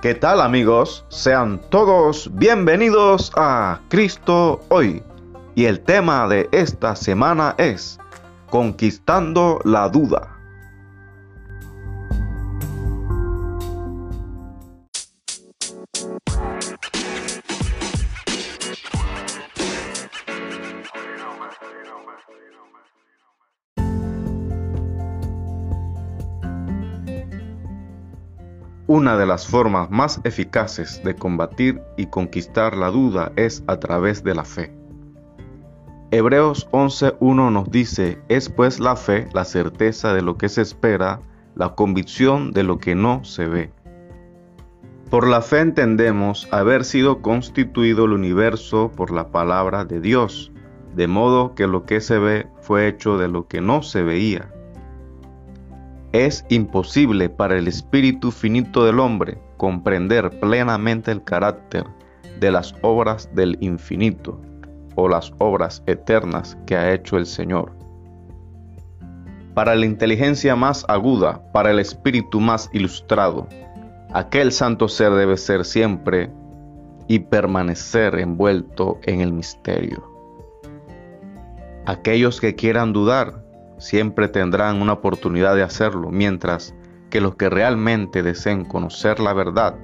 ¿Qué tal amigos? Sean todos bienvenidos a Cristo hoy. Y el tema de esta semana es Conquistando la duda. Una de las formas más eficaces de combatir y conquistar la duda es a través de la fe. Hebreos 11.1 nos dice, es pues la fe la certeza de lo que se espera, la convicción de lo que no se ve. Por la fe entendemos haber sido constituido el universo por la palabra de Dios, de modo que lo que se ve fue hecho de lo que no se veía es imposible para el espíritu finito del hombre comprender plenamente el carácter de las obras del infinito o las obras eternas que ha hecho el Señor. Para la inteligencia más aguda, para el espíritu más ilustrado, aquel santo ser debe ser siempre y permanecer envuelto en el misterio. Aquellos que quieran dudar siempre tendrán una oportunidad de hacerlo, mientras que los que realmente deseen conocer la verdad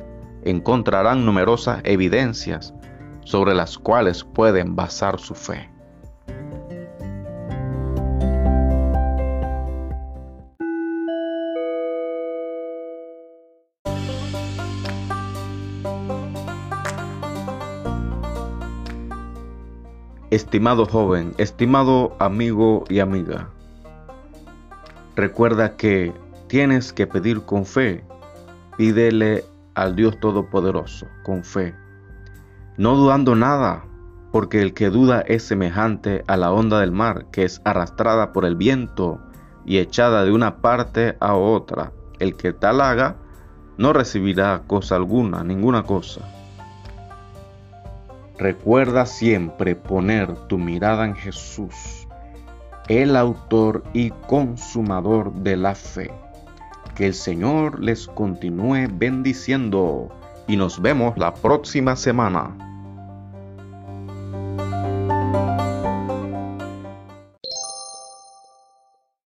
encontrarán numerosas evidencias sobre las cuales pueden basar su fe. Estimado joven, estimado amigo y amiga, Recuerda que tienes que pedir con fe. Pídele al Dios Todopoderoso con fe. No dudando nada, porque el que duda es semejante a la onda del mar que es arrastrada por el viento y echada de una parte a otra. El que tal haga no recibirá cosa alguna, ninguna cosa. Recuerda siempre poner tu mirada en Jesús el autor y consumador de la fe. Que el Señor les continúe bendiciendo y nos vemos la próxima semana.